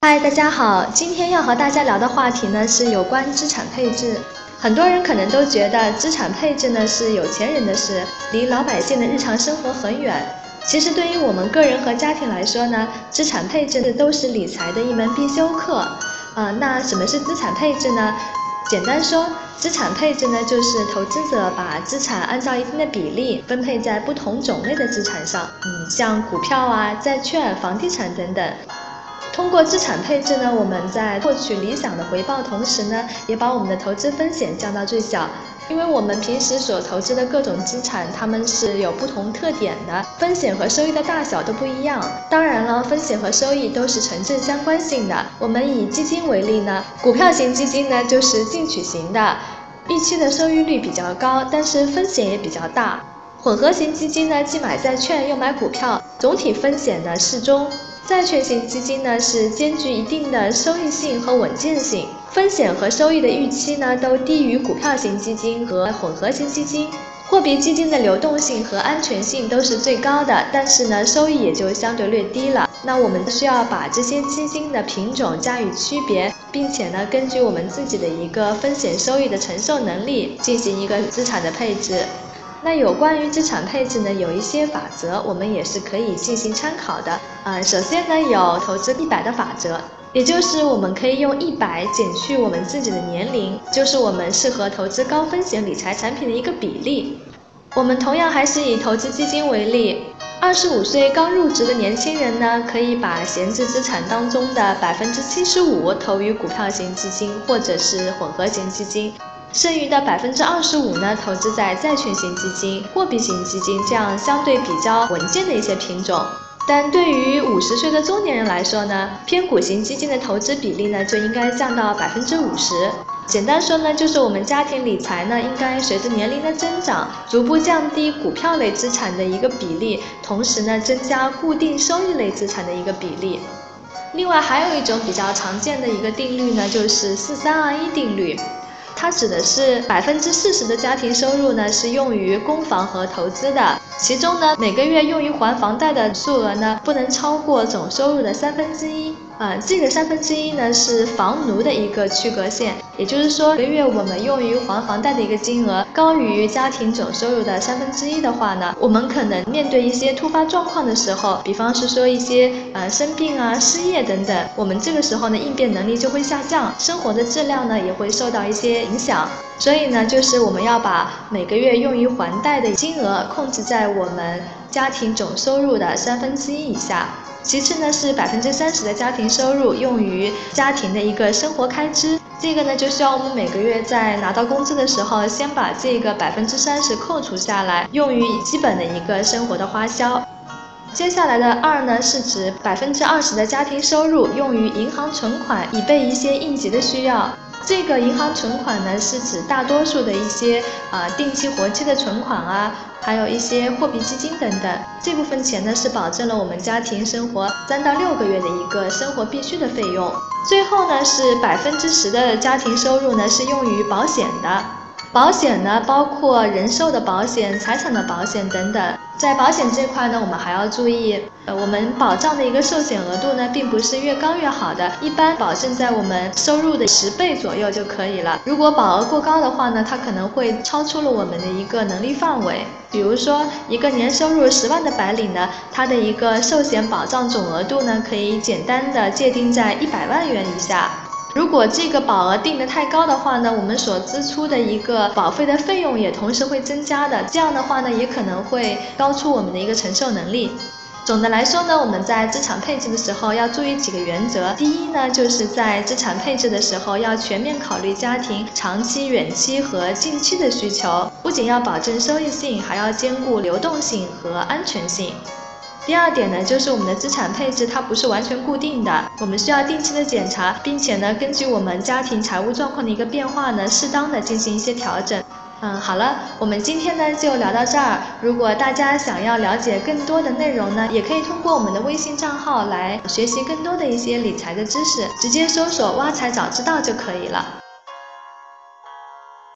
嗨，大家好，今天要和大家聊的话题呢是有关资产配置。很多人可能都觉得资产配置呢是有钱人的事，离老百姓的日常生活很远。其实对于我们个人和家庭来说呢，资产配置都是理财的一门必修课。啊，那什么是资产配置呢？简单说，资产配置呢就是投资者把资产按照一定的比例分配在不同种类的资产上，嗯，像股票啊、债券、房地产等等。通过资产配置呢，我们在获取理想的回报同时呢，也把我们的投资风险降到最小。因为我们平时所投资的各种资产，它们是有不同特点的，风险和收益的大小都不一样。当然了，风险和收益都是成正相关性的。我们以基金为例呢，股票型基金呢就是进取型的，预期的收益率比较高，但是风险也比较大。混合型基金呢，既买债券又买股票，总体风险呢适中。债券型基金呢是兼具一定的收益性和稳健性，风险和收益的预期呢都低于股票型基金和混合型基金。货币基金的流动性和安全性都是最高的，但是呢收益也就相对略低了。那我们需要把这些基金的品种加以区别，并且呢根据我们自己的一个风险收益的承受能力进行一个资产的配置。那有关于资产配置呢，有一些法则，我们也是可以进行参考的。呃，首先呢，有投资一百的法则，也就是我们可以用一百减去我们自己的年龄，就是我们适合投资高风险理财产品的一个比例。我们同样还是以投资基金为例，二十五岁刚入职的年轻人呢，可以把闲置资产当中的百分之七十五投于股票型基金或者是混合型基金。剩余的百分之二十五呢，投资在债券型基金、货币型基金这样相对比较稳健的一些品种。但对于五十岁的中年人来说呢，偏股型基金的投资比例呢就应该降到百分之五十。简单说呢，就是我们家庭理财呢应该随着年龄的增长，逐步降低股票类资产的一个比例，同时呢增加固定收益类资产的一个比例。另外还有一种比较常见的一个定律呢，就是四三二一定律。它指的是百分之四十的家庭收入呢是用于供房和投资的，其中呢每个月用于还房贷的数额呢不能超过总收入的三分之一。啊，这个三分之一呢是房奴的一个区隔线，也就是说，每个月我们用于还房贷的一个金额高于家庭总收入的三分之一的话呢，我们可能面对一些突发状况的时候，比方是说一些呃生病啊、失业等等，我们这个时候呢应变能力就会下降，生活的质量呢也会受到一些影响。所以呢，就是我们要把每个月用于还贷的金额控制在我们家庭总收入的三分之一以下。其次呢，是百分之三十的家庭收入用于家庭的一个生活开支，这个呢就需要我们每个月在拿到工资的时候，先把这个百分之三十扣除下来，用于基本的一个生活的花销。接下来的二呢，是指百分之二十的家庭收入用于银行存款，以备一些应急的需要。这个银行存款呢，是指大多数的一些啊定期活期的存款啊，还有一些货币基金等等。这部分钱呢，是保证了我们家庭生活三到六个月的一个生活必须的费用。最后呢，是百分之十的家庭收入呢，是用于保险的。保险呢，包括人寿的保险、财产的保险等等。在保险这块呢，我们还要注意，呃，我们保障的一个寿险额度呢，并不是越高越好的，一般保证在我们收入的十倍左右就可以了。如果保额过高的话呢，它可能会超出了我们的一个能力范围。比如说，一个年收入十万的白领呢，他的一个寿险保障总额度呢，可以简单的界定在一百万元以下。如果这个保额定的太高的话呢，我们所支出的一个保费的费用也同时会增加的。这样的话呢，也可能会高出我们的一个承受能力。总的来说呢，我们在资产配置的时候要注意几个原则。第一呢，就是在资产配置的时候要全面考虑家庭长期、远期和近期的需求，不仅要保证收益性，还要兼顾流动性和安全性。第二点呢，就是我们的资产配置它不是完全固定的，我们需要定期的检查，并且呢，根据我们家庭财务状况的一个变化呢，适当的进行一些调整。嗯，好了，我们今天呢就聊到这儿。如果大家想要了解更多的内容呢，也可以通过我们的微信账号来学习更多的一些理财的知识，直接搜索“挖财早知道”就可以了。